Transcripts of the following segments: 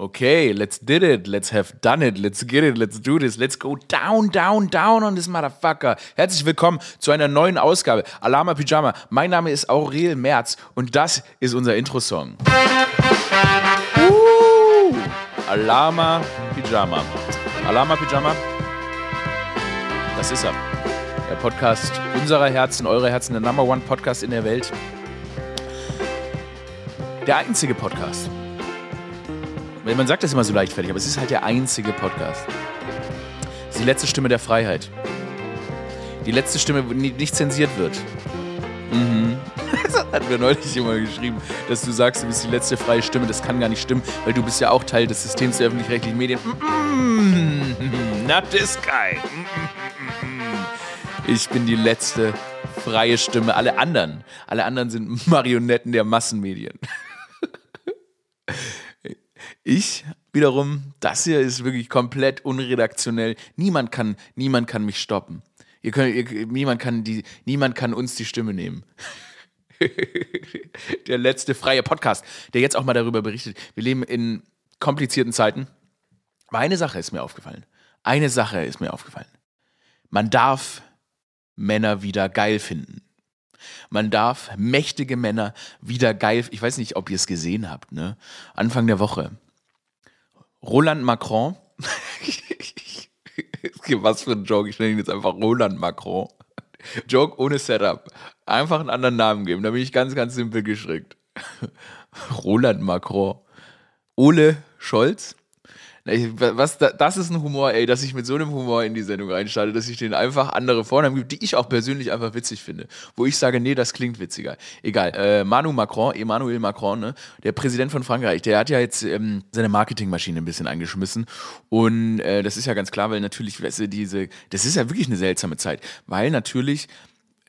Okay, let's did it, let's have done it, let's get it, let's do this, let's go down, down, down on this motherfucker. Herzlich willkommen zu einer neuen Ausgabe Alama Pyjama. Mein Name ist Aurel Merz und das ist unser Intro-Song. Uh, Alama Pyjama. Alama Pyjama, das ist er. Der Podcast unserer Herzen, eurer Herzen, der Number One Podcast in der Welt. Der einzige Podcast man sagt das immer so leichtfertig, aber es ist halt der einzige Podcast. Es ist die letzte Stimme der Freiheit. Die letzte Stimme, die nicht zensiert wird. Mhm. Das hat mir neulich immer geschrieben, dass du sagst, du bist die letzte freie Stimme. Das kann gar nicht stimmen, weil du bist ja auch Teil des Systems der öffentlich-rechtlichen Medien. Mhm. Not this guy. Ich bin die letzte freie Stimme. Alle anderen, alle anderen sind Marionetten der Massenmedien. Ich wiederum, das hier ist wirklich komplett unredaktionell. Niemand kann, niemand kann mich stoppen. Ihr könnt, ihr, niemand, kann die, niemand kann uns die Stimme nehmen. der letzte freie Podcast, der jetzt auch mal darüber berichtet. Wir leben in komplizierten Zeiten. Aber eine Sache ist mir aufgefallen. Eine Sache ist mir aufgefallen. Man darf Männer wieder geil finden. Man darf mächtige Männer wieder geil. Ich weiß nicht, ob ihr es gesehen habt, ne? Anfang der Woche Roland Macron. Was für ein Joke, ich nenne ihn jetzt einfach Roland Macron. Joke ohne Setup. Einfach einen anderen Namen geben, da bin ich ganz, ganz simpel geschickt. Roland Macron. Ole Scholz. Was, das ist ein Humor, ey, dass ich mit so einem Humor in die Sendung reinstarte, dass ich den einfach andere Vornamen gebe, die ich auch persönlich einfach witzig finde. Wo ich sage, nee, das klingt witziger. Egal. Äh, Manu Macron, Emmanuel Macron, ne, der Präsident von Frankreich, der hat ja jetzt ähm, seine Marketingmaschine ein bisschen angeschmissen. Und äh, das ist ja ganz klar, weil natürlich, weißt du, diese, das ist ja wirklich eine seltsame Zeit, weil natürlich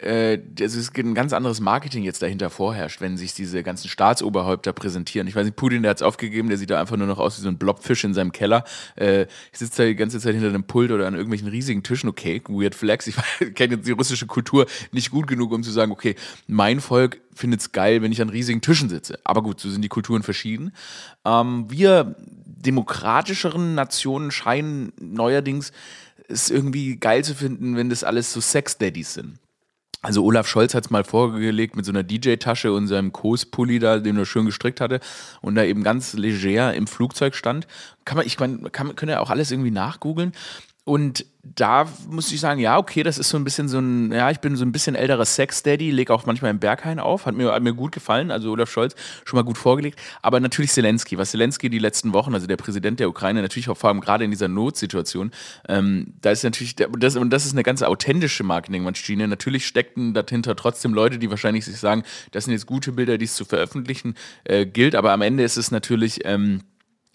äh, es ist ein ganz anderes Marketing jetzt dahinter vorherrscht, wenn sich diese ganzen Staatsoberhäupter präsentieren. Ich weiß nicht, Putin, der hat es aufgegeben, der sieht da einfach nur noch aus wie so ein Blobfisch in seinem Keller. Äh, sitzt da die ganze Zeit hinter einem Pult oder an irgendwelchen riesigen Tischen. Okay, weird flex. Ich kenne jetzt die russische Kultur nicht gut genug, um zu sagen, okay, mein Volk findet es geil, wenn ich an riesigen Tischen sitze. Aber gut, so sind die Kulturen verschieden. Ähm, wir demokratischeren Nationen scheinen neuerdings es irgendwie geil zu finden, wenn das alles so Sex-Daddies sind. Also Olaf Scholz hat es mal vorgelegt mit so einer DJ-Tasche und seinem Kos-Pulli da, den er schön gestrickt hatte und da eben ganz leger im Flugzeug stand. Kann man, ich meine, kann, können ja auch alles irgendwie nachgoogeln. Und da muss ich sagen, ja, okay, das ist so ein bisschen so ein, ja, ich bin so ein bisschen älterer Sex-Daddy, lege auch manchmal im Berghain auf, hat mir, hat mir gut gefallen, also Olaf Scholz schon mal gut vorgelegt, aber natürlich Zelensky, was Zelensky die letzten Wochen, also der Präsident der Ukraine, natürlich auch vor allem gerade in dieser Notsituation, ähm, da ist natürlich, das, und das ist eine ganz authentische Marketingmaschine, natürlich steckten dahinter trotzdem Leute, die wahrscheinlich sich sagen, das sind jetzt gute Bilder, die es zu veröffentlichen äh, gilt, aber am Ende ist es natürlich, ähm,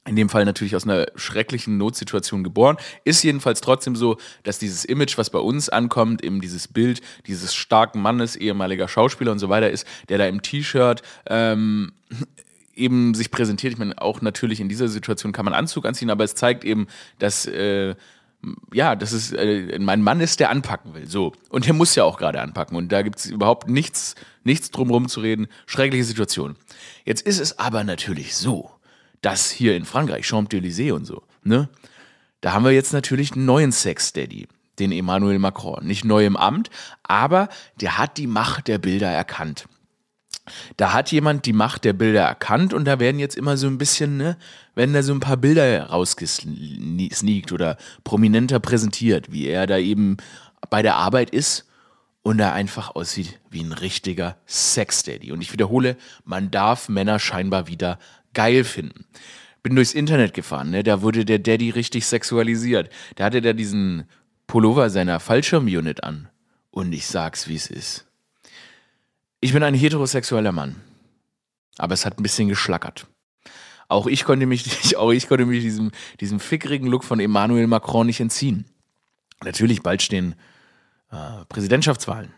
in dem Fall natürlich aus einer schrecklichen Notsituation geboren. Ist jedenfalls trotzdem so, dass dieses Image, was bei uns ankommt, eben dieses Bild dieses starken Mannes, ehemaliger Schauspieler und so weiter ist, der da im T-Shirt ähm, eben sich präsentiert. Ich meine, auch natürlich in dieser Situation kann man Anzug anziehen, aber es zeigt eben, dass äh, ja, das ist äh, mein Mann ist, der anpacken will. So. Und der muss ja auch gerade anpacken. Und da gibt es überhaupt nichts, nichts drumherum zu reden. Schreckliche Situation. Jetzt ist es aber natürlich so, das hier in Frankreich, Champs-Élysées und so, ne? Da haben wir jetzt natürlich einen neuen Sex-Daddy, den Emmanuel Macron. Nicht neu im Amt, aber der hat die Macht der Bilder erkannt. Da hat jemand die Macht der Bilder erkannt und da werden jetzt immer so ein bisschen, ne, werden da so ein paar Bilder rausgesneakt oder prominenter präsentiert, wie er da eben bei der Arbeit ist und er einfach aussieht wie ein richtiger Sex-Daddy. Und ich wiederhole, man darf Männer scheinbar wieder geil finden. Bin durchs Internet gefahren, ne? da wurde der Daddy richtig sexualisiert. Da hatte der diesen Pullover seiner Fallschirmunit an. Und ich sag's, wie es ist. Ich bin ein heterosexueller Mann. Aber es hat ein bisschen geschlackert. Auch ich konnte mich, auch ich konnte mich diesem, diesem fickrigen Look von Emmanuel Macron nicht entziehen. Natürlich, bald stehen äh, Präsidentschaftswahlen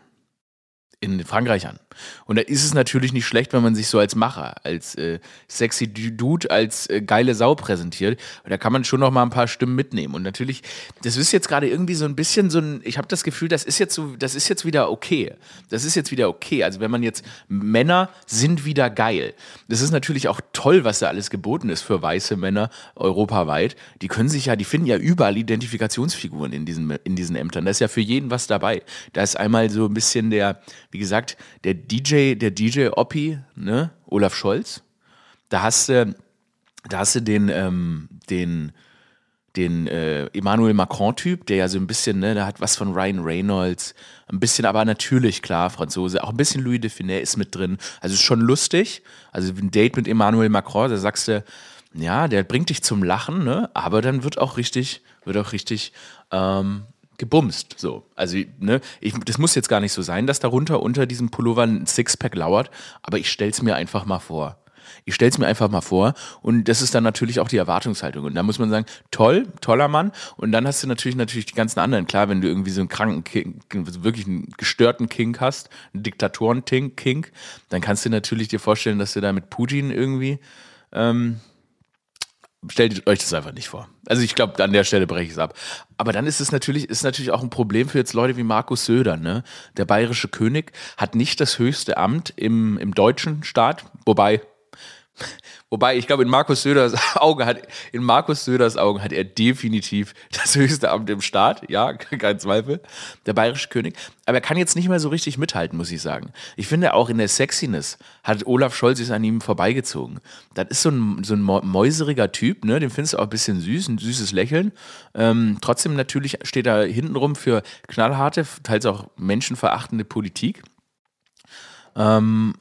in Frankreich an. Und da ist es natürlich nicht schlecht, wenn man sich so als Macher, als äh, sexy Dude, als äh, geile Sau präsentiert. Und da kann man schon noch mal ein paar Stimmen mitnehmen. Und natürlich, das ist jetzt gerade irgendwie so ein bisschen so ein, ich habe das Gefühl, das ist jetzt so, das ist jetzt wieder okay. Das ist jetzt wieder okay. Also wenn man jetzt, Männer sind wieder geil. Das ist natürlich auch toll, was da alles geboten ist für weiße Männer europaweit. Die können sich ja, die finden ja überall Identifikationsfiguren in diesen, in diesen Ämtern. Da ist ja für jeden was dabei. Da ist einmal so ein bisschen der, wie gesagt, der DJ, der DJ Oppi, ne, Olaf Scholz. Da hast du, da hast du den, ähm, den, den äh, Emmanuel Macron-Typ, der ja so ein bisschen, ne, der hat was von Ryan Reynolds, ein bisschen aber natürlich, klar, Franzose, auch ein bisschen Louis de Finet ist mit drin. Also ist schon lustig. Also ein Date mit Emmanuel Macron, da sagst du, ja, der bringt dich zum Lachen, ne? Aber dann wird auch richtig, wird auch richtig ähm, gebumst. So. Also, ne, ich, das muss jetzt gar nicht so sein, dass darunter unter diesem Pullover ein Sixpack lauert, aber ich stell's mir einfach mal vor. Ich stell's mir einfach mal vor und das ist dann natürlich auch die Erwartungshaltung. Und da muss man sagen, toll, toller Mann. Und dann hast du natürlich natürlich die ganzen anderen. Klar, wenn du irgendwie so einen kranken King, wirklich einen gestörten King hast, einen Diktatoren-King, dann kannst du natürlich dir vorstellen, dass du da mit Putin irgendwie ähm, stellt euch das einfach nicht vor. Also ich glaube, an der Stelle breche ich es ab. Aber dann ist es natürlich, ist natürlich auch ein Problem für jetzt Leute wie Markus Söder, ne? Der bayerische König hat nicht das höchste Amt im, im deutschen Staat, wobei Wobei, ich glaube, in Markus Söders Augen hat, in Markus Söders Augen hat er definitiv das höchste Amt im Staat. Ja, kein Zweifel. Der bayerische König. Aber er kann jetzt nicht mehr so richtig mithalten, muss ich sagen. Ich finde auch in der Sexiness hat Olaf Scholz sich an ihm vorbeigezogen. Das ist so ein, so ein mäuseriger Typ, ne? Den findest du auch ein bisschen süß, ein süßes Lächeln. Ähm, trotzdem natürlich steht er hintenrum für knallharte, teils auch menschenverachtende Politik. Ähm,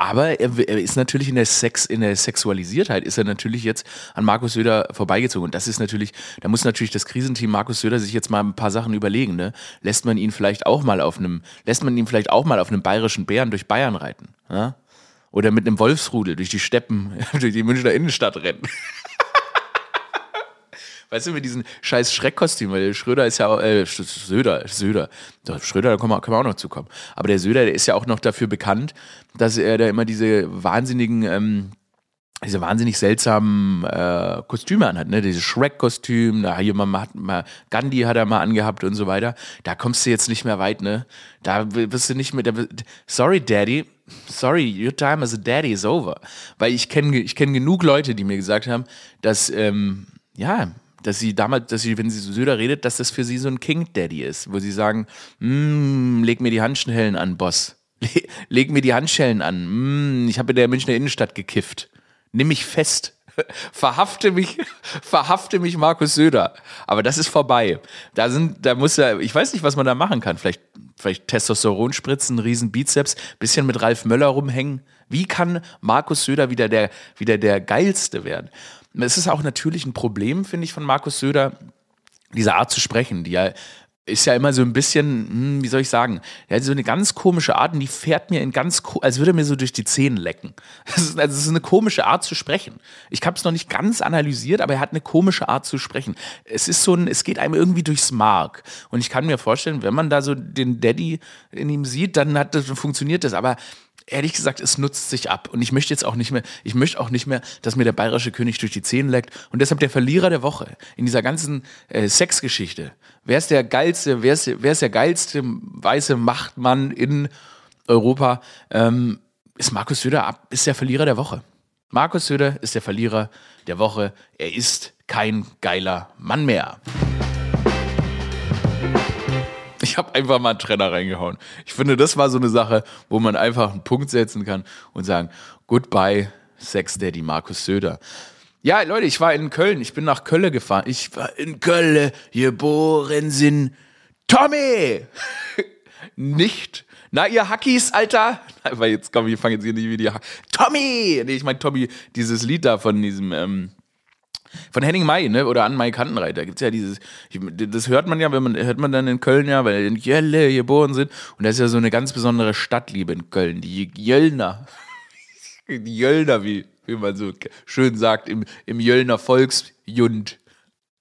aber er, er, ist natürlich in der Sex, in der Sexualisiertheit ist er natürlich jetzt an Markus Söder vorbeigezogen. Und das ist natürlich, da muss natürlich das Krisenteam Markus Söder sich jetzt mal ein paar Sachen überlegen. Ne? Lässt man ihn vielleicht auch mal auf einem, lässt man ihn vielleicht auch mal auf einem bayerischen Bären durch Bayern reiten? Ja? Oder mit einem Wolfsrudel durch die Steppen, durch die Münchner Innenstadt rennen. Weißt du, mit diesen scheiß Schreckkostümen, weil der Schröder ist ja auch, äh, Söder, Söder. Schröder, da können wir, können wir auch noch zukommen. Aber der Söder, der ist ja auch noch dafür bekannt, dass er da immer diese wahnsinnigen, ähm, diese wahnsinnig seltsamen äh, Kostüme anhat, ne? Dieses Shrek-Kostüm, da hier mal, hat mal Gandhi hat er mal angehabt und so weiter. Da kommst du jetzt nicht mehr weit, ne? Da wirst du nicht mehr. Da, sorry, Daddy. Sorry, your time as a daddy is over. Weil ich kenne ich kenn genug Leute, die mir gesagt haben, dass, ähm, ja, dass sie damals, dass sie, wenn sie so Söder redet, dass das für sie so ein King Daddy ist, wo sie sagen, mm, leg mir die Handschellen an, Boss. leg mir die Handschellen an. Mm, ich habe in der Münchner Innenstadt gekifft. Nimm mich fest. verhafte mich, verhafte mich Markus Söder. Aber das ist vorbei. Da sind, da muss er, ich weiß nicht, was man da machen kann. Vielleicht, vielleicht Testosteron spritzen, riesen Bizeps, bisschen mit Ralf Möller rumhängen. Wie kann Markus Söder wieder der, wieder der geilste werden? Es ist auch natürlich ein Problem, finde ich, von Markus Söder, diese Art zu sprechen, die ja ist ja immer so ein bisschen, hm, wie soll ich sagen, er hat so eine ganz komische Art und die fährt mir in ganz, als würde er mir so durch die Zähne lecken. Das ist, also das ist eine komische Art zu sprechen. Ich habe es noch nicht ganz analysiert, aber er hat eine komische Art zu sprechen. Es ist so ein, es geht einem irgendwie durchs Mark. Und ich kann mir vorstellen, wenn man da so den Daddy in ihm sieht, dann hat das, funktioniert das. Aber ehrlich gesagt, es nutzt sich ab. Und ich möchte jetzt auch nicht mehr, ich möchte auch nicht mehr, dass mir der bayerische König durch die Zähne leckt. Und deshalb der Verlierer der Woche in dieser ganzen äh, Sexgeschichte. Wer ist der geilste, wer ist, wer ist der geilste weiße Machtmann in Europa? Ähm, ist Markus Söder ab, ist der Verlierer der Woche. Markus Söder ist der Verlierer der Woche. Er ist kein geiler Mann mehr. Ich habe einfach mal einen Trenner reingehauen. Ich finde, das war so eine Sache, wo man einfach einen Punkt setzen kann und sagen, goodbye, Sex Daddy Markus Söder. Ja, Leute, ich war in Köln. Ich bin nach Köln gefahren. Ich war in Köln geboren sind Tommy! nicht. Na, ihr Hackies, Alter! Weil jetzt komm, wir fangen jetzt hier nicht wie die Hack Tommy! Nee, ich meine Tommy, dieses Lied da von diesem, ähm, von Henning May, ne? Oder an Mai Kantenreiter gibt es ja dieses, das hört man ja, wenn man, hört man dann in Köln ja, weil in Jölle geboren sind. Und das ist ja so eine ganz besondere Stadtliebe in Köln, die Jöllner. Die Jöllner, wie, wie man so schön sagt, im, im Jöllner Volksjund.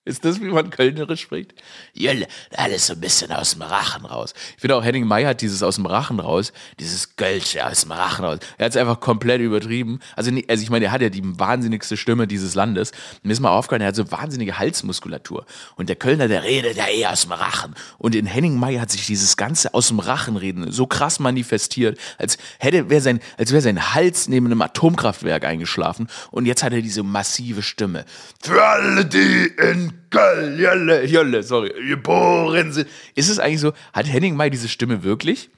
Ist das, wie man Kölnerisch spricht? Jölle, alles so ein bisschen aus dem Rachen raus. Ich finde auch, Henning May hat dieses aus dem Rachen raus, dieses Gölsche aus dem Rachen raus. Er hat es einfach komplett übertrieben. Also, also ich meine, er hat ja die wahnsinnigste Stimme dieses Landes. Mir ist mal aufgefallen, er hat so wahnsinnige Halsmuskulatur. Und der Kölner, der redet ja eh aus dem Rachen. Und in Henning May hat sich dieses ganze aus dem Rachen reden so krass manifestiert, als hätte, wäre sein, als wäre sein Hals neben einem Atomkraftwerk eingeschlafen. Und jetzt hat er diese massive Stimme. Für alle, die in Köln, Jölle, Jölle, sorry, geboren sind. Ist es eigentlich so, hat Henning May diese Stimme wirklich?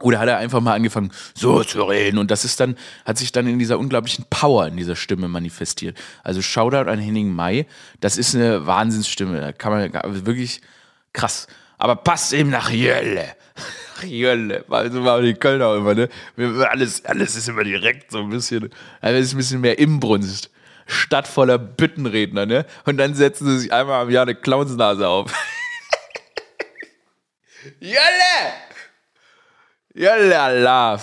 Oder hat er einfach mal angefangen, so zu reden? Und das ist dann, hat sich dann in dieser unglaublichen Power in dieser Stimme manifestiert. Also Shoutout an Henning May, das ist eine Wahnsinnsstimme. Da kann man wirklich krass. Aber passt eben nach Jölle. Jölle, also war die Kölner immer, ne? Alles, alles ist immer direkt so ein bisschen, also ist ein bisschen mehr Imbrunst. Stadt voller Büttenredner, ne? Und dann setzen sie sich einmal am Jahr eine Clownsnase auf. Jölle! Jölle, love.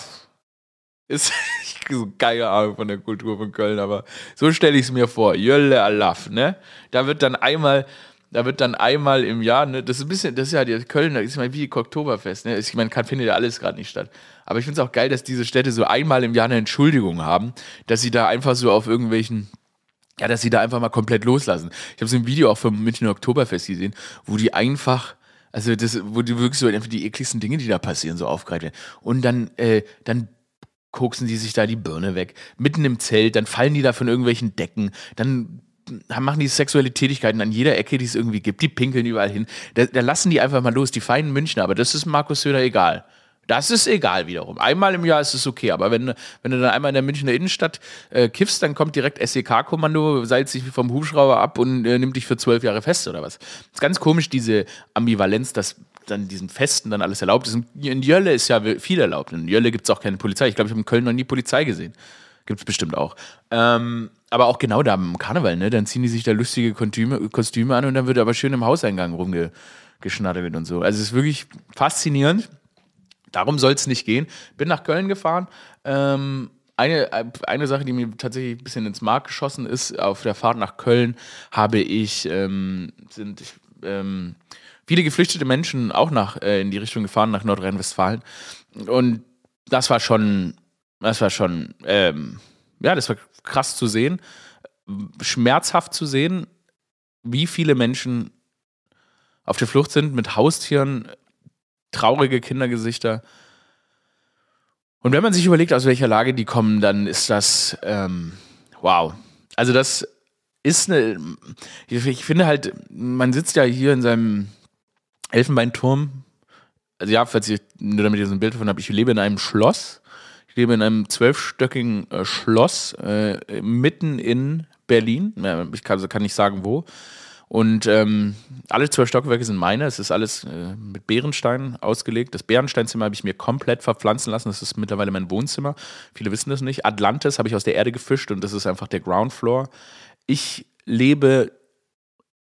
Ist so keine Ahnung von der Kultur von Köln, aber so stelle ich es mir vor. Jölle Alaf, ne? Da wird dann einmal, da wird dann einmal im Jahr, ne, das ist ein bisschen, das ist ja die Köln, das ist mal wie Oktoberfest, ne? Ich meine, findet ja alles gerade nicht statt. Aber ich finde es auch geil, dass diese Städte so einmal im Jahr eine Entschuldigung haben, dass sie da einfach so auf irgendwelchen ja, dass sie da einfach mal komplett loslassen. Ich habe so ein Video auch vom Münchner Oktoberfest gesehen, wo die einfach, also das, wo die wirklich so einfach die ekligsten Dinge, die da passieren, so aufgreifen werden. Und dann, äh, dann koksen die sich da die Birne weg, mitten im Zelt, dann fallen die da von irgendwelchen Decken, dann machen die sexuelle Tätigkeiten an jeder Ecke, die es irgendwie gibt, die pinkeln überall hin. Da, da lassen die einfach mal los, die feinen Münchner, aber das ist Markus Söder egal. Das ist egal wiederum. Einmal im Jahr ist es okay, aber wenn, wenn du dann einmal in der Münchner Innenstadt äh, kiffst, dann kommt direkt SEK-Kommando, seilt sich vom Hubschrauber ab und äh, nimmt dich für zwölf Jahre fest oder was. Ist ganz komisch, diese Ambivalenz, dass dann diesen Festen dann alles erlaubt ist. In Jölle ist ja viel erlaubt. In Jölle gibt es auch keine Polizei. Ich glaube, ich habe in Köln noch nie Polizei gesehen. Gibt es bestimmt auch. Ähm, aber auch genau da am Karneval, ne? Dann ziehen die sich da lustige Kostüme, Kostüme an und dann wird aber schön im Hauseingang rumgeschnattert und so. Also es ist wirklich faszinierend. Darum soll es nicht gehen. Bin nach Köln gefahren. Ähm, eine, eine Sache, die mir tatsächlich ein bisschen ins Mark geschossen ist, auf der Fahrt nach Köln habe ich, ähm, sind ähm, viele geflüchtete Menschen auch nach, äh, in die Richtung gefahren, nach Nordrhein-Westfalen. Und das war schon, das war schon, ähm, ja, das war krass zu sehen, schmerzhaft zu sehen, wie viele Menschen auf der Flucht sind mit Haustieren, traurige Kindergesichter. Und wenn man sich überlegt, aus welcher Lage die kommen, dann ist das ähm, wow. Also das ist eine. Ich finde halt, man sitzt ja hier in seinem Elfenbeinturm. Also ja, falls ihr nur damit ihr so ein Bild davon habt, ich lebe in einem Schloss. Ich lebe in einem zwölfstöckigen äh, Schloss äh, mitten in Berlin. Ich kann, also kann nicht sagen wo. Und ähm, alle zwölf Stockwerke sind meine. Es ist alles äh, mit Bärenstein ausgelegt. Das Bärensteinzimmer habe ich mir komplett verpflanzen lassen. Das ist mittlerweile mein Wohnzimmer. Viele wissen das nicht. Atlantis habe ich aus der Erde gefischt und das ist einfach der Ground Floor. Ich lebe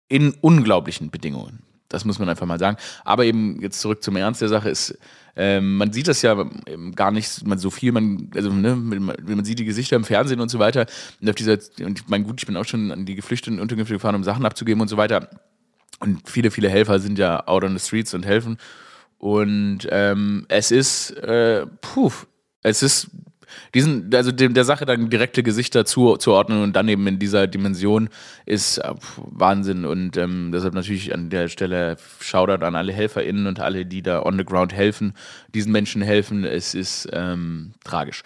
in unglaublichen Bedingungen. Das muss man einfach mal sagen. Aber eben jetzt zurück zum Ernst der Sache ist, ähm, man sieht das ja gar nicht man, so viel, man, also ne, man sieht die Gesichter im Fernsehen und so weiter. Und auf dieser, und ich meine, gut, ich bin auch schon an die Geflüchteten Unterkünfte gefahren, um Sachen abzugeben und so weiter. Und viele, viele Helfer sind ja out on the streets und helfen. Und ähm, es ist, äh, puh, es ist diesen, also dem, der Sache dann direkte Gesichter zu, zuordnen und dann eben in dieser Dimension ist äh, Wahnsinn. Und ähm, deshalb natürlich an der Stelle Shoutout an alle HelferInnen und alle, die da on the ground helfen, diesen Menschen helfen. Es ist ähm, tragisch.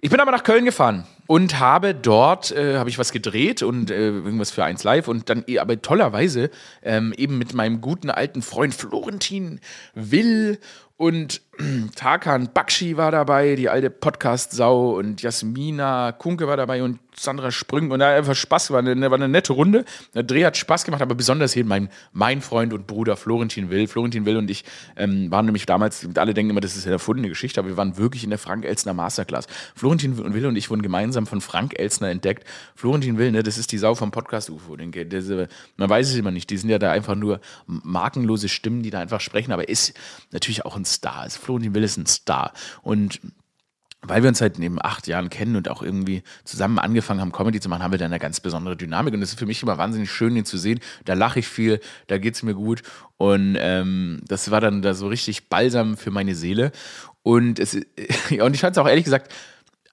Ich bin aber nach Köln gefahren und habe dort äh, habe ich was gedreht und äh, irgendwas für eins live und dann aber tollerweise ähm, eben mit meinem guten alten Freund Florentin Will und Tarkan Bakshi war dabei, die alte Podcast-Sau. Und Jasmina Kunke war dabei. Und Sandra Sprüng und da einfach Spaß, war eine, war eine nette Runde. Der Dreh hat Spaß gemacht, aber besonders hier mein, mein Freund und Bruder Florentin Will. Florentin Will und ich ähm, waren nämlich damals, alle denken immer, das ist eine erfundene Geschichte, aber wir waren wirklich in der Frank Elstner Masterclass. Florentin Will und ich wurden gemeinsam von Frank Elstner entdeckt. Florentin Will, ne, das ist die Sau vom Podcast UFO. Denke, diese, man weiß es immer nicht, die sind ja da einfach nur markenlose Stimmen, die da einfach sprechen, aber ist natürlich auch ein Star. Also Florentin Will ist ein Star. Und weil wir uns seit eben acht Jahren kennen und auch irgendwie zusammen angefangen haben, Comedy zu machen, haben wir dann eine ganz besondere Dynamik. Und es ist für mich immer wahnsinnig schön, ihn zu sehen. Da lache ich viel, da geht es mir gut. Und ähm, das war dann da so richtig balsam für meine Seele. Und, es, und ich fand es auch ehrlich gesagt,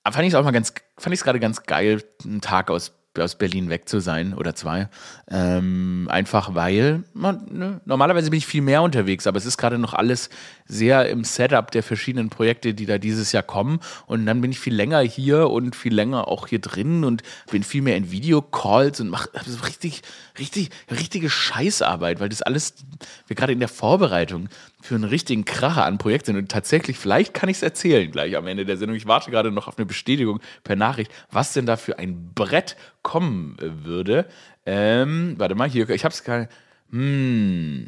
fand ich es auch mal ganz, fand ich es gerade ganz geil, einen Tag aus aus Berlin weg zu sein oder zwei. Ähm, einfach weil, man, ne, normalerweise bin ich viel mehr unterwegs, aber es ist gerade noch alles sehr im Setup der verschiedenen Projekte, die da dieses Jahr kommen. Und dann bin ich viel länger hier und viel länger auch hier drin und bin viel mehr in Videocalls und mache so richtig, richtig, richtige Scheißarbeit, weil das alles, wir gerade in der Vorbereitung für einen richtigen Kracher an Projekt sind. Und tatsächlich, vielleicht kann ich es erzählen gleich am Ende der Sendung. Ich warte gerade noch auf eine Bestätigung per Nachricht, was denn da für ein Brett kommen äh, würde. Ähm, warte mal, hier, ich habe es Hm.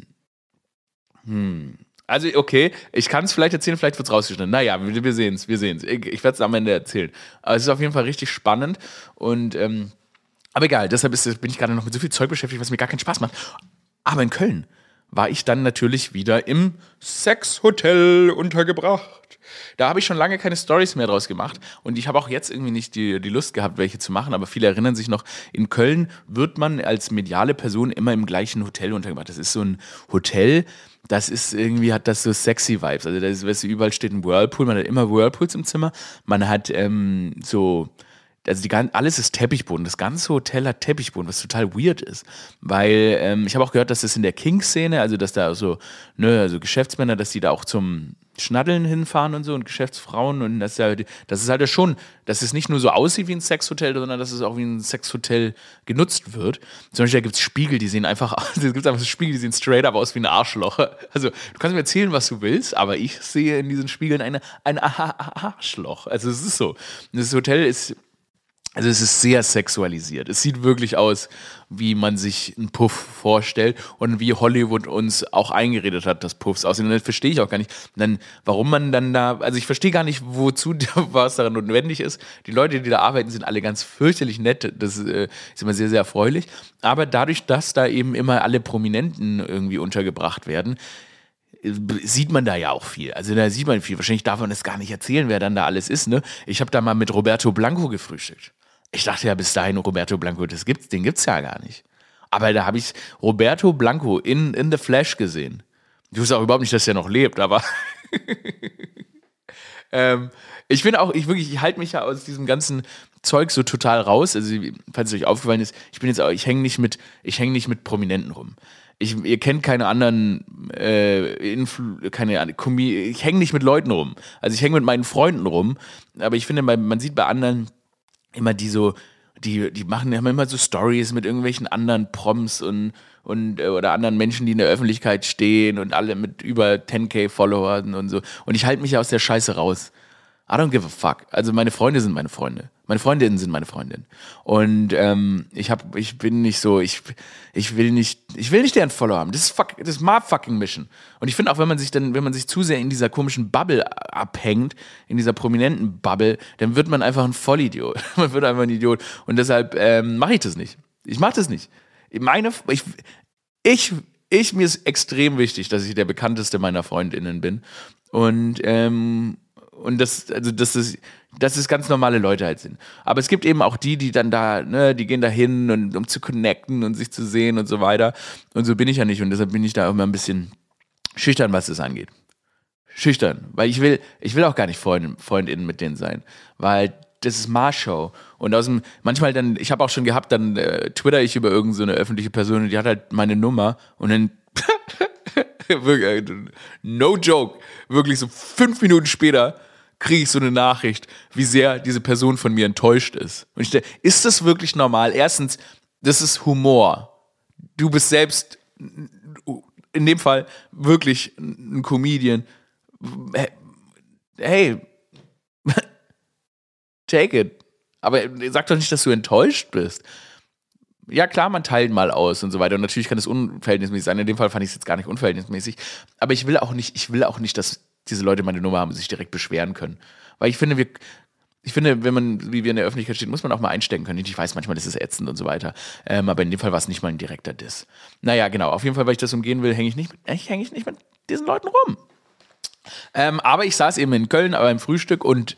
Hm. Also, okay, ich kann es vielleicht erzählen, vielleicht wird es rausgeschnitten. Naja, wir, wir sehen es, wir sehen es. Ich, ich werde es am Ende erzählen. Aber es ist auf jeden Fall richtig spannend und ähm, aber egal, deshalb ist, bin ich gerade noch mit so viel Zeug beschäftigt, was mir gar keinen Spaß macht. Aber in Köln war ich dann natürlich wieder im Sexhotel untergebracht. Da habe ich schon lange keine Stories mehr draus gemacht und ich habe auch jetzt irgendwie nicht die, die Lust gehabt, welche zu machen, aber viele erinnern sich noch, in Köln wird man als mediale Person immer im gleichen Hotel untergebracht. Das ist so ein Hotel, das ist irgendwie, hat das so sexy Vibes. Also da ist, weißt du, überall steht ein Whirlpool, man hat immer Whirlpools im Zimmer, man hat ähm, so also die, alles ist Teppichboden. Das ganze Hotel hat Teppichboden, was total weird ist. Weil ähm, ich habe auch gehört, dass das in der King-Szene, also dass da so, ne, also Geschäftsmänner, dass die da auch zum Schnaddeln hinfahren und so und Geschäftsfrauen und das ist halt, das ist halt schon, dass es nicht nur so aussieht wie ein Sexhotel, sondern dass es auch wie ein Sexhotel genutzt wird. Zum Beispiel, da gibt es Spiegel, die sehen einfach aus, es gibt einfach so Spiegel, die sehen straight up aus wie ein Arschloch. Also, du kannst mir erzählen, was du willst, aber ich sehe in diesen Spiegeln eine, ein Arschloch. Also, es ist so. Das Hotel ist also es ist sehr sexualisiert. Es sieht wirklich aus, wie man sich einen Puff vorstellt und wie Hollywood uns auch eingeredet hat, dass Puffs aussehen. Und das verstehe ich auch gar nicht. Dann, warum man dann da, also ich verstehe gar nicht, wozu was daran notwendig ist. Die Leute, die da arbeiten, sind alle ganz fürchterlich nett. Das äh, ist immer sehr, sehr erfreulich. Aber dadurch, dass da eben immer alle Prominenten irgendwie untergebracht werden, sieht man da ja auch viel. Also da sieht man viel. Wahrscheinlich darf man das gar nicht erzählen, wer dann da alles ist. Ne? Ich habe da mal mit Roberto Blanco gefrühstückt. Ich dachte ja bis dahin, Roberto Blanco, das gibt's, den gibt's ja gar nicht. Aber da habe ich Roberto Blanco in, in The Flash gesehen. Ich wusste auch überhaupt nicht, dass er noch lebt, aber ähm, ich finde auch, ich wirklich, ich halte mich ja aus diesem ganzen Zeug so total raus. Also, falls es euch aufgefallen ist, ich bin jetzt auch, ich hänge nicht mit, ich hänge nicht mit Prominenten rum. Ich, ihr kennt keine anderen, äh, Influ keine Ahnung, ich hänge nicht mit Leuten rum. Also ich hänge mit meinen Freunden rum, aber ich finde, man sieht bei anderen immer die so, die, die machen haben immer so Stories mit irgendwelchen anderen Proms und, und äh, oder anderen Menschen, die in der Öffentlichkeit stehen und alle mit über 10k Followern und so. Und ich halte mich aus der Scheiße raus. I don't give a fuck. Also meine Freunde sind meine Freunde. Meine Freundinnen sind meine Freundinnen. Und ähm, ich hab, ich bin nicht so, ich, ich will nicht, ich will nicht deren Follow haben. Das ist fuck, das ist my fucking Mission. Und ich finde auch, wenn man sich dann, wenn man sich zu sehr in dieser komischen Bubble abhängt, in dieser prominenten Bubble, dann wird man einfach ein Vollidiot. man wird einfach ein Idiot. Und deshalb ähm, mache ich das nicht. Ich mache das nicht. Meine, ich, ich, ich, mir ist extrem wichtig, dass ich der bekannteste meiner Freundinnen bin. Und ähm, und das, also das ist, dass es ganz normale Leute halt sind. Aber es gibt eben auch die, die dann da, ne, die gehen da hin, und, um zu connecten und sich zu sehen und so weiter. Und so bin ich ja nicht. Und deshalb bin ich da immer ein bisschen schüchtern, was das angeht. Schüchtern. Weil ich will, ich will auch gar nicht Freund, Freundinnen mit denen sein. Weil das ist Marshow. Und aus dem, manchmal dann, ich habe auch schon gehabt, dann äh, twitter ich über irgendeine so öffentliche Person und die hat halt meine Nummer und dann äh, no joke, wirklich so fünf Minuten später kriege ich so eine Nachricht, wie sehr diese Person von mir enttäuscht ist. Und ich denke, ist das wirklich normal? Erstens, das ist Humor. Du bist selbst in dem Fall wirklich ein Comedian. Hey, take it. Aber sag doch nicht, dass du enttäuscht bist. Ja, klar, man teilt mal aus und so weiter. Und natürlich kann es unverhältnismäßig sein. In dem Fall fand ich es jetzt gar nicht unverhältnismäßig. Aber ich will auch nicht, ich will auch nicht, dass diese Leute meine Nummer haben und sich direkt beschweren können. Weil ich finde, wir, ich finde, wenn man, wie wir in der Öffentlichkeit stehen, muss man auch mal einstecken können. Ich weiß manchmal, das ist ätzend und so weiter. Ähm, aber in dem Fall war es nicht mal ein direkter Diss. Naja, genau. Auf jeden Fall, weil ich das umgehen will, hänge ich nicht, ich hänge ich nicht mit diesen Leuten rum. Ähm, aber ich saß eben in Köln, aber im Frühstück und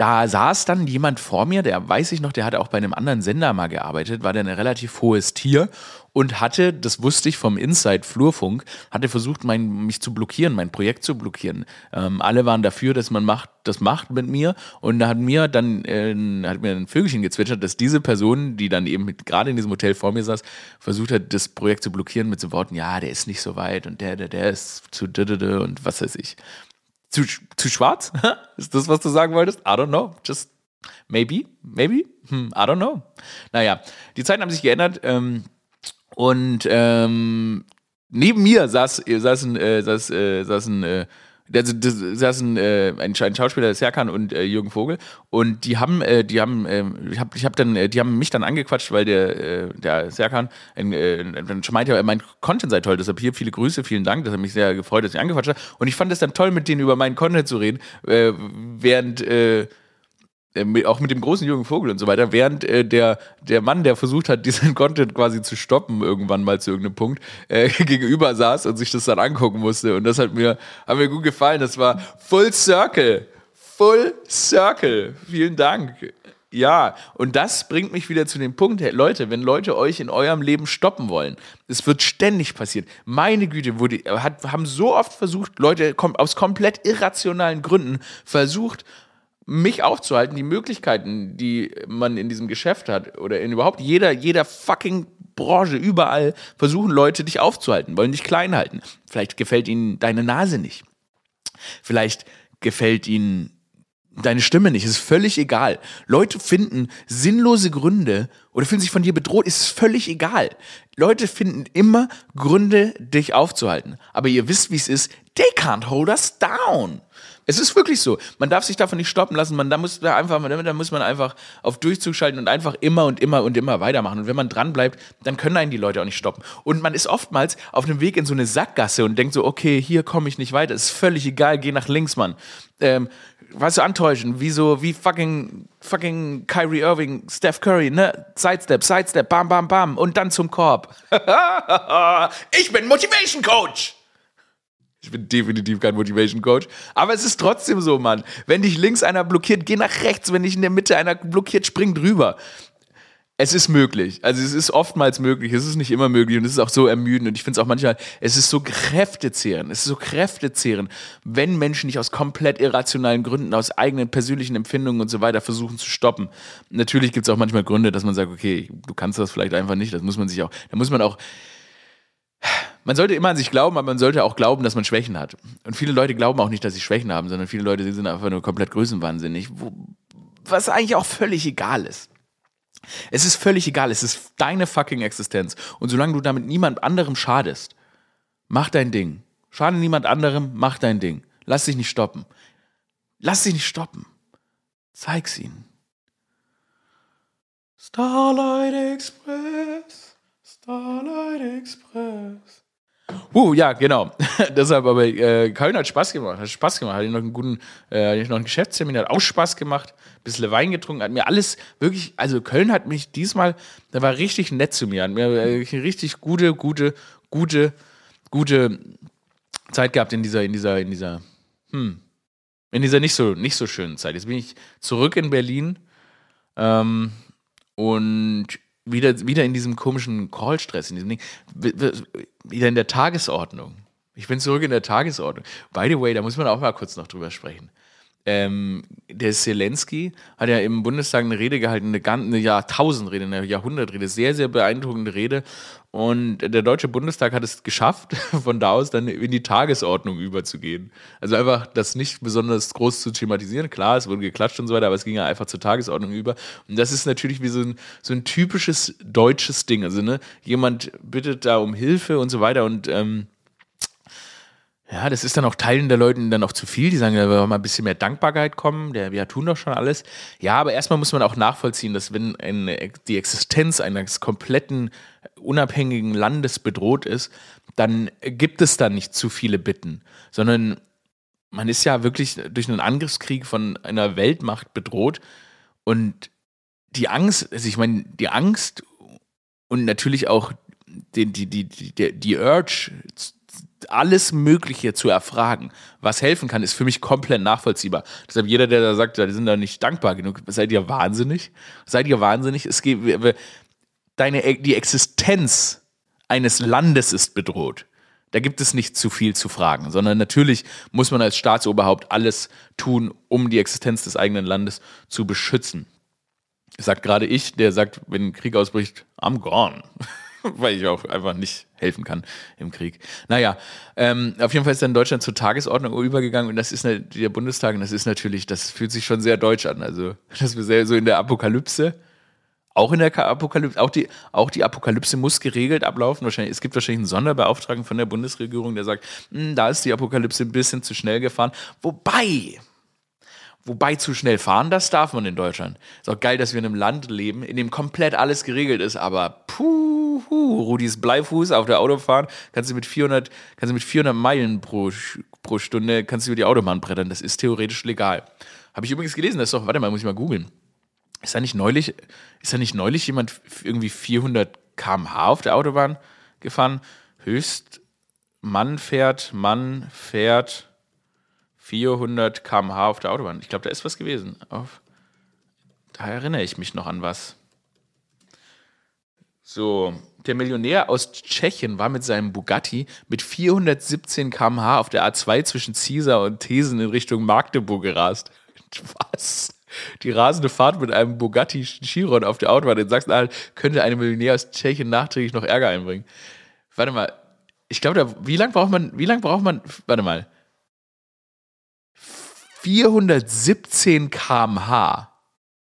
da saß dann jemand vor mir, der weiß ich noch, der hatte auch bei einem anderen Sender mal gearbeitet, war der ein relativ hohes Tier und hatte, das wusste ich vom Inside Flurfunk, hatte versucht, mein, mich zu blockieren, mein Projekt zu blockieren. Ähm, alle waren dafür, dass man macht, das macht mit mir und da hat mir dann äh, hat mir ein Vögelchen gezwitschert, dass diese Person, die dann eben gerade in diesem Hotel vor mir saß, versucht hat, das Projekt zu blockieren mit so Worten, ja, der ist nicht so weit und der, der, der ist zu und was weiß ich. Zu, zu schwarz? ist das, was du sagen wolltest? I don't know. Just maybe, maybe, hm, I don't know. Naja, die Zeiten haben sich geändert. Ähm, und ähm, neben mir saß, saß ein, äh, saß, äh, saß ein äh, also saßen äh, ein, ein Schauspieler Serkan und äh, Jürgen Vogel. Und die haben äh, die haben äh, ich habe ich habe dann äh, die haben mich dann angequatscht weil der äh, der Serkan äh, dann meinte mein Content sei toll deshalb hier viele Grüße vielen Dank. Das hat mich sehr gefreut dass ich angequatscht habe. Und ich fand es dann toll mit denen über meinen Content zu reden äh, während äh, äh, auch mit dem großen Jürgen Vogel und so weiter, während äh, der, der Mann, der versucht hat, diesen Content quasi zu stoppen, irgendwann mal zu irgendeinem Punkt, äh, gegenüber saß und sich das dann angucken musste. Und das hat mir, hat mir gut gefallen. Das war Full Circle. Full Circle. Vielen Dank. Ja, und das bringt mich wieder zu dem Punkt, hey, Leute, wenn Leute euch in eurem Leben stoppen wollen, es wird ständig passieren. Meine Güte, wurde, hat, haben so oft versucht, Leute aus komplett irrationalen Gründen versucht, mich aufzuhalten, die Möglichkeiten, die man in diesem Geschäft hat oder in überhaupt jeder, jeder fucking Branche, überall versuchen Leute dich aufzuhalten, wollen dich klein halten. Vielleicht gefällt ihnen deine Nase nicht. Vielleicht gefällt ihnen deine Stimme nicht. Es ist völlig egal. Leute finden sinnlose Gründe oder fühlen sich von dir bedroht. Ist völlig egal. Leute finden immer Gründe, dich aufzuhalten. Aber ihr wisst, wie es ist. They can't hold us down. Es ist wirklich so. Man darf sich davon nicht stoppen lassen. Man, da, muss, da, einfach, da muss man einfach auf Durchzug schalten und einfach immer und immer und immer weitermachen. Und wenn man dran bleibt, dann können einen die Leute auch nicht stoppen. Und man ist oftmals auf dem Weg in so eine Sackgasse und denkt so, okay, hier komme ich nicht weiter. Ist völlig egal, geh nach links, Mann. Ähm, weißt du, antäuschen, wie so, wie fucking, fucking Kyrie Irving, Steph Curry, ne? Sidestep, Sidestep, bam, bam, bam und dann zum Korb. ich bin Motivation Coach! Ich bin definitiv kein Motivation Coach. Aber es ist trotzdem so, Mann. Wenn dich links einer blockiert, geh nach rechts. Wenn dich in der Mitte einer blockiert, spring drüber. Es ist möglich. Also es ist oftmals möglich. Es ist nicht immer möglich und es ist auch so ermüdend. Und ich finde es auch manchmal, es ist so kräftezehrend. Es ist so kräftezehrend, wenn Menschen nicht aus komplett irrationalen Gründen, aus eigenen persönlichen Empfindungen und so weiter versuchen zu stoppen. Natürlich gibt es auch manchmal Gründe, dass man sagt, okay, du kannst das vielleicht einfach nicht. Das muss man sich auch, da muss man auch man sollte immer an sich glauben, aber man sollte auch glauben, dass man Schwächen hat. Und viele Leute glauben auch nicht, dass sie Schwächen haben, sondern viele Leute sind einfach nur komplett größenwahnsinnig, wo, was eigentlich auch völlig egal ist. Es ist völlig egal, es ist deine fucking Existenz. Und solange du damit niemand anderem schadest, mach dein Ding. Schade niemand anderem, mach dein Ding. Lass dich nicht stoppen. Lass dich nicht stoppen. Zeig's ihnen. Starlight Express, Starlight Express. Uh, ja, genau. Deshalb, aber äh, Köln hat Spaß gemacht. Hat Spaß gemacht. Hatte noch einen guten, äh, noch einen Geschäftstermin, hat auch Spaß gemacht. Ein bisschen Wein getrunken, hat mir alles wirklich, also Köln hat mich diesmal, der war richtig nett zu mir, hat mir äh, richtig gute, gute, gute, gute Zeit gehabt in dieser, in dieser, in dieser, hm, in dieser nicht so, nicht so schönen Zeit. Jetzt bin ich zurück in Berlin ähm, und wieder, wieder in diesem komischen Call-Stress, in diesem Ding, wieder in der Tagesordnung. Ich bin zurück in der Tagesordnung. By the way, da muss man auch mal kurz noch drüber sprechen. Ähm, der Zelensky hat ja im Bundestag eine Rede gehalten, eine, eine Jahrtausendrede, eine Jahrhundertrede, sehr, sehr beeindruckende Rede. Und der Deutsche Bundestag hat es geschafft, von da aus dann in die Tagesordnung überzugehen. Also einfach das nicht besonders groß zu thematisieren. Klar, es wurde geklatscht und so weiter, aber es ging ja einfach zur Tagesordnung über. Und das ist natürlich wie so ein, so ein typisches deutsches Ding. Also, ne, jemand bittet da um Hilfe und so weiter und ähm, ja, das ist dann auch Teilen der Leuten dann auch zu viel. Die sagen, da will mal ein bisschen mehr Dankbarkeit kommen. Der, wir tun doch schon alles. Ja, aber erstmal muss man auch nachvollziehen, dass wenn eine, die Existenz eines kompletten unabhängigen Landes bedroht ist, dann gibt es da nicht zu viele Bitten, sondern man ist ja wirklich durch einen Angriffskrieg von einer Weltmacht bedroht und die Angst, also ich meine, die Angst und natürlich auch die, die, die, die, die Urge alles Mögliche zu erfragen, was helfen kann, ist für mich komplett nachvollziehbar. Deshalb jeder, der da sagt, die sind da nicht dankbar genug, seid ihr wahnsinnig? Seid ihr wahnsinnig? Es geht, deine, die Existenz eines Landes ist bedroht. Da gibt es nicht zu viel zu fragen, sondern natürlich muss man als Staatsoberhaupt alles tun, um die Existenz des eigenen Landes zu beschützen. Sagt gerade ich, der sagt, wenn Krieg ausbricht, I'm gone. Weil ich auch einfach nicht helfen kann im Krieg. Naja, ähm, auf jeden Fall ist dann Deutschland zur Tagesordnung übergegangen und das ist ne, der Bundestag und das ist natürlich, das fühlt sich schon sehr deutsch an. Also, dass wir sehr so in der Apokalypse auch in der Apokalypse, auch die, auch die Apokalypse muss geregelt ablaufen. Wahrscheinlich, es gibt wahrscheinlich einen Sonderbeauftragten von der Bundesregierung, der sagt, hm, da ist die Apokalypse ein bisschen zu schnell gefahren. Wobei, wobei zu schnell fahren, das darf man in Deutschland. Ist auch geil, dass wir in einem Land leben, in dem komplett alles geregelt ist, aber puh, Rudis Bleifuß auf der Autobahn, kannst du mit 400, kannst du mit 400 Meilen pro, pro Stunde, kannst du über die Autobahn brettern. Das ist theoretisch legal. Habe ich übrigens gelesen, das ist doch, warte mal, muss ich mal googeln. Ist da nicht neulich, ist da nicht neulich jemand irgendwie 400 km/h auf der Autobahn gefahren? Höchst Mann fährt, Mann fährt 400 km/h auf der Autobahn. Ich glaube, da ist was gewesen. Auf, da erinnere ich mich noch an was. So, der Millionär aus Tschechien war mit seinem Bugatti mit 417 km/h auf der A2 zwischen Caesar und Thesen in Richtung Magdeburg gerast. Was? Die rasende Fahrt mit einem Bugatti Chiron auf der Autobahn in Sachsen-Anhalt könnte einem Millionär aus Tschechien nachträglich noch Ärger einbringen. Warte mal, ich glaube, wie lange braucht man, wie lange braucht man, warte mal, 417 km/h.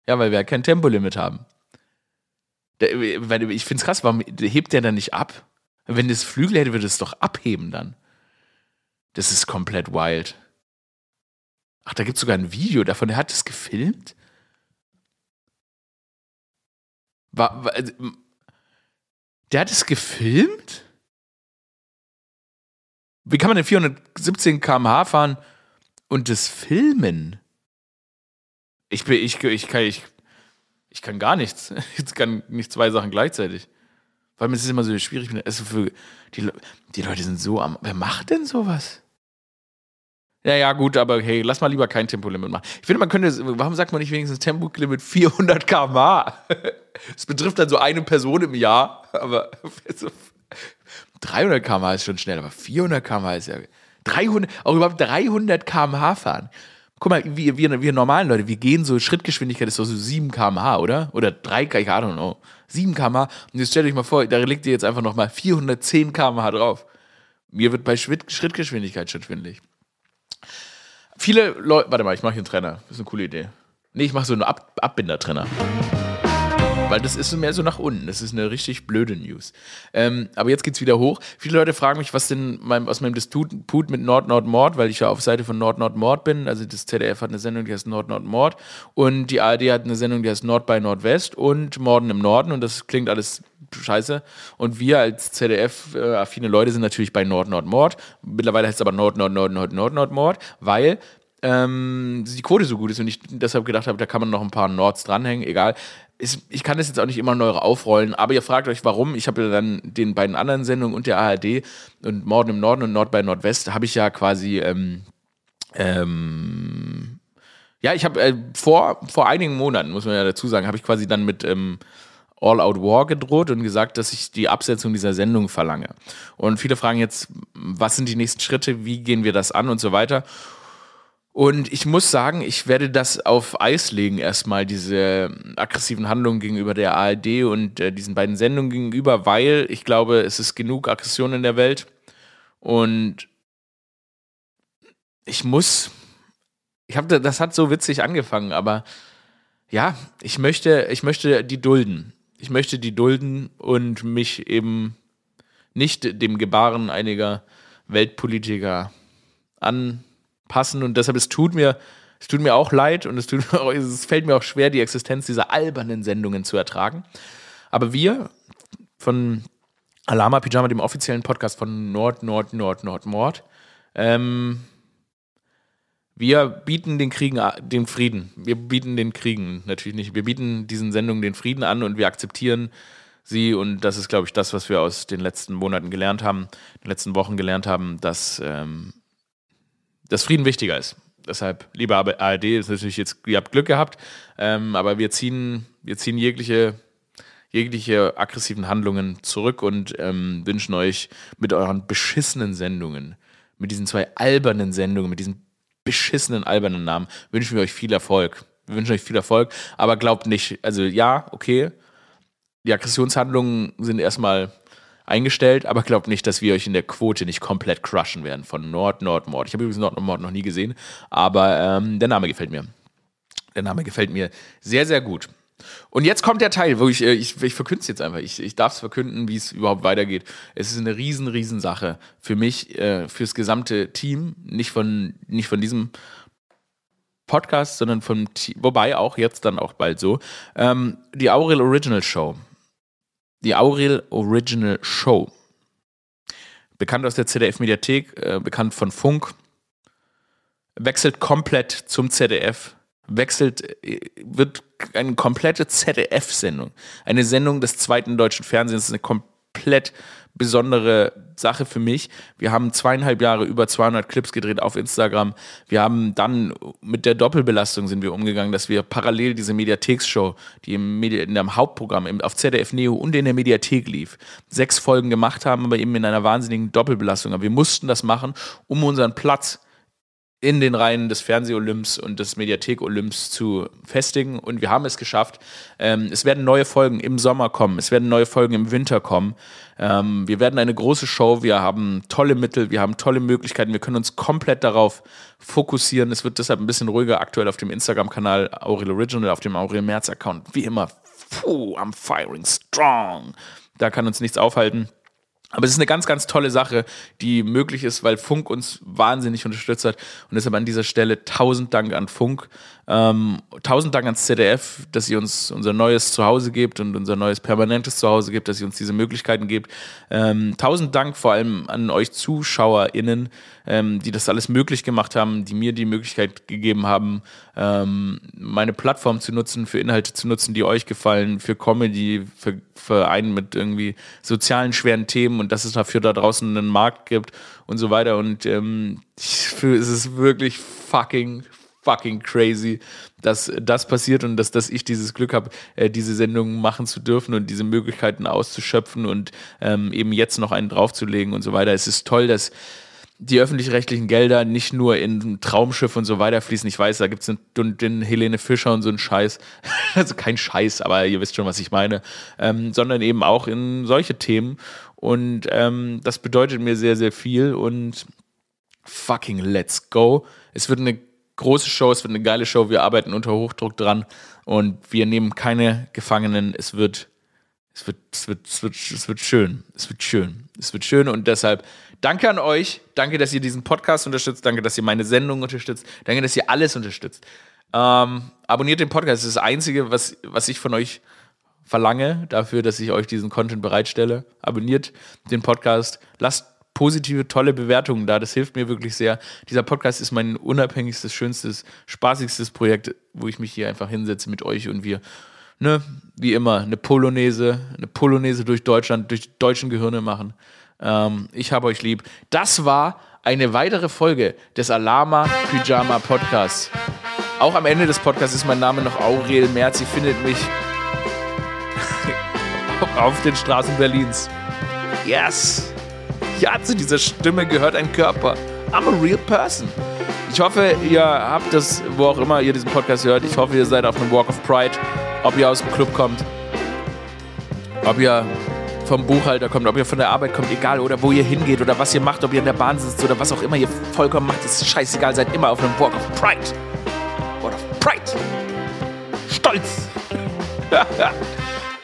Ja, weil wir ja kein Tempolimit haben. ich finde es krass, warum hebt der dann nicht ab? Wenn das Flügel hätte, würde es doch abheben dann. Das ist komplett wild. Ach, da gibt es sogar ein Video davon. Der hat es gefilmt? War, war, also, der hat es gefilmt? Wie kann man denn 417 km/h fahren und das filmen? Ich, bin, ich, ich, kann, ich, ich kann gar nichts. Ich kann nicht zwei Sachen gleichzeitig. Weil es ist immer so schwierig. Also für die, die Leute sind so am. Wer macht denn sowas? Ja, ja, gut, aber hey, lass mal lieber kein Tempolimit machen. Ich finde, man könnte, warum sagt man nicht wenigstens Tempolimit 400 km/h? Das betrifft dann so eine Person im Jahr, aber 300 km/h ist schon schnell, aber 400 km/h ist ja 300, auch überhaupt 300 km/h fahren. Guck mal, wir, wir, wir normalen Leute, wir gehen so, Schrittgeschwindigkeit ist doch so 7 km/h, oder? Oder 3, ich don't know. 7 km/h. Und jetzt stellt euch mal vor, da legt ihr jetzt einfach nochmal 410 km/h drauf. Mir wird bei Schrittgeschwindigkeit schon schwindelig. Viele Leute. Warte mal, ich mache hier einen Trainer. Das ist eine coole Idee. Nee, ich mache so einen Ab Abbinder-Trainer. Weil das ist mehr so nach unten. Das ist eine richtig blöde News. Ähm, aber jetzt geht's wieder hoch. Viele Leute fragen mich, was denn mein, aus meinem Disput mit Nord-Nord-Mord, weil ich ja auf Seite von Nord-Nord-Mord bin. Also das ZDF hat eine Sendung, die heißt Nord-Nord-Mord. Und die ARD hat eine Sendung, die heißt Nord bei Nordwest und Morden im Norden. Und das klingt alles scheiße. Und wir als ZDF-affine Leute sind natürlich bei Nord-Nord-Mord. Mittlerweile heißt es aber Nord-Nord-Nord-Nord-Nord-Mord, weil ähm, die Quote so gut ist und ich deshalb gedacht habe, da kann man noch ein paar Nords dranhängen, egal. Ist, ich kann das jetzt auch nicht immer neu aufrollen, aber ihr fragt euch, warum. Ich habe ja dann den beiden anderen Sendungen und der ARD und Morden im Norden und Nord bei Nordwest, habe ich ja quasi ähm, ähm, ja, ich habe äh, vor, vor einigen Monaten, muss man ja dazu sagen, habe ich quasi dann mit ähm, All Out War gedroht und gesagt, dass ich die Absetzung dieser Sendung verlange. Und viele fragen jetzt, was sind die nächsten Schritte, wie gehen wir das an und so weiter. Und ich muss sagen, ich werde das auf Eis legen, erstmal diese aggressiven Handlungen gegenüber der ARD und äh, diesen beiden Sendungen gegenüber, weil ich glaube, es ist genug Aggression in der Welt. Und ich muss, ich habe, das hat so witzig angefangen, aber ja, ich möchte, ich möchte die dulden ich möchte die dulden und mich eben nicht dem Gebaren einiger Weltpolitiker anpassen. Und deshalb, es tut mir, es tut mir auch leid und es, tut es fällt mir auch schwer, die Existenz dieser albernen Sendungen zu ertragen. Aber wir von Alama Pyjama, dem offiziellen Podcast von Nord, Nord, Nord, Nord, Mord, ähm, wir bieten den Kriegen, den Frieden. Wir bieten den Kriegen natürlich nicht. Wir bieten diesen Sendungen den Frieden an und wir akzeptieren sie, und das ist, glaube ich, das, was wir aus den letzten Monaten gelernt haben, den letzten Wochen gelernt haben, dass, ähm, dass Frieden wichtiger ist. Deshalb, liebe ARD, ist natürlich jetzt, ihr habt Glück gehabt, ähm, aber wir ziehen, wir ziehen jegliche, jegliche aggressiven Handlungen zurück und ähm, wünschen euch mit euren beschissenen Sendungen, mit diesen zwei albernen Sendungen, mit diesen beschissenen albernen Namen, wünschen wir euch viel Erfolg. Wir wünschen euch viel Erfolg, aber glaubt nicht, also ja, okay, die Aggressionshandlungen sind erstmal eingestellt, aber glaubt nicht, dass wir euch in der Quote nicht komplett crushen werden von Nord, Nord, Mord. Ich habe übrigens Nord, Nord, Mord noch nie gesehen, aber ähm, der Name gefällt mir. Der Name gefällt mir sehr, sehr gut. Und jetzt kommt der Teil, wo ich, äh, ich, ich verkünde es jetzt einfach. Ich, ich darf es verkünden, wie es überhaupt weitergeht. Es ist eine riesen, riesen Sache für mich, äh, fürs gesamte Team, nicht von, nicht von diesem Podcast, sondern vom Team, wobei auch jetzt dann auch bald so. Ähm, die Aurel Original Show die Aurel Original Show. Bekannt aus der ZDF-Mediathek, äh, bekannt von Funk, wechselt komplett zum ZDF, wechselt, äh, wird eine komplette ZDF-Sendung. Eine Sendung des zweiten deutschen Fernsehens, eine komplett besondere Sache für mich. Wir haben zweieinhalb Jahre über 200 Clips gedreht auf Instagram. Wir haben dann mit der Doppelbelastung sind wir umgegangen, dass wir parallel diese Mediatheksshow, die im, Medi in dem Hauptprogramm auf ZDF Neo und in der Mediathek lief, sechs Folgen gemacht haben, aber eben in einer wahnsinnigen Doppelbelastung. Aber wir mussten das machen, um unseren Platz in den Reihen des Fernseh-Olymps und des Mediathek-Olymps zu festigen. Und wir haben es geschafft. Ähm, es werden neue Folgen im Sommer kommen. Es werden neue Folgen im Winter kommen. Ähm, wir werden eine große Show. Wir haben tolle Mittel. Wir haben tolle Möglichkeiten. Wir können uns komplett darauf fokussieren. Es wird deshalb ein bisschen ruhiger aktuell auf dem Instagram-Kanal Aurel Original, auf dem Aurel Merz-Account. Wie immer, puh, I'm firing strong. Da kann uns nichts aufhalten. Aber es ist eine ganz, ganz tolle Sache, die möglich ist, weil Funk uns wahnsinnig unterstützt hat. Und deshalb an dieser Stelle tausend Dank an Funk. Ähm, tausend Dank ans ZDF, dass ihr uns unser neues Zuhause gebt und unser neues permanentes Zuhause gebt, dass ihr uns diese Möglichkeiten gebt. Ähm, tausend Dank vor allem an euch ZuschauerInnen, ähm, die das alles möglich gemacht haben, die mir die Möglichkeit gegeben haben, ähm, meine Plattform zu nutzen, für Inhalte zu nutzen, die euch gefallen, für Comedy, für, für einen mit irgendwie sozialen schweren Themen und dass es dafür da draußen einen Markt gibt und so weiter. Und ähm, für, es ist wirklich fucking, fucking crazy, dass das passiert und dass, dass ich dieses Glück habe, äh, diese Sendung machen zu dürfen und diese Möglichkeiten auszuschöpfen und ähm, eben jetzt noch einen draufzulegen und so weiter. Es ist toll, dass die öffentlich-rechtlichen Gelder nicht nur in Traumschiff und so weiter fließen. Ich weiß, da gibt es den, den, Helene Fischer und so einen Scheiß. Also kein Scheiß, aber ihr wisst schon, was ich meine. Ähm, sondern eben auch in solche Themen. Und ähm, das bedeutet mir sehr, sehr viel. Und fucking let's go. Es wird eine große Show, es wird eine geile Show. Wir arbeiten unter Hochdruck dran und wir nehmen keine Gefangenen. Es wird, es wird, es wird, es wird, es wird schön. Es wird schön. Es wird schön und deshalb danke an euch. Danke, dass ihr diesen Podcast unterstützt. Danke, dass ihr meine Sendung unterstützt. Danke, dass ihr alles unterstützt. Ähm, abonniert den Podcast. Das ist das Einzige, was, was ich von euch verlange, dafür, dass ich euch diesen Content bereitstelle. Abonniert den Podcast. Lasst positive, tolle Bewertungen da. Das hilft mir wirklich sehr. Dieser Podcast ist mein unabhängigstes, schönstes, spaßigstes Projekt, wo ich mich hier einfach hinsetze mit euch und wir, ne, wie immer, eine Polonaise, eine Polonaise durch Deutschland, durch deutschen Gehirne machen. Ähm, ich habe euch lieb. Das war eine weitere Folge des Alama Pyjama Podcasts. Auch am Ende des Podcasts ist mein Name noch Aurel Merz. Ihr findet mich auf den Straßen Berlins. Yes! Ja, zu dieser Stimme gehört ein Körper. I'm a real person. Ich hoffe, ihr habt das, wo auch immer ihr diesen Podcast hört, ich hoffe, ihr seid auf einem Walk of Pride, ob ihr aus dem Club kommt, ob ihr vom Buchhalter kommt, ob ihr von der Arbeit kommt, egal, oder wo ihr hingeht oder was ihr macht, ob ihr in der Bahn sitzt oder was auch immer ihr vollkommen macht, ist scheißegal, seid immer auf einem Walk of Pride. Walk of Pride. Stolz.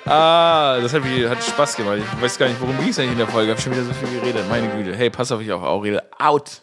Ah, das hat, hat Spaß gemacht. Ich weiß gar nicht, worum ging es eigentlich in der Folge. Ich habe schon wieder so viel geredet. Meine Güte. Hey, pass auf dich auf, Aurel. Out.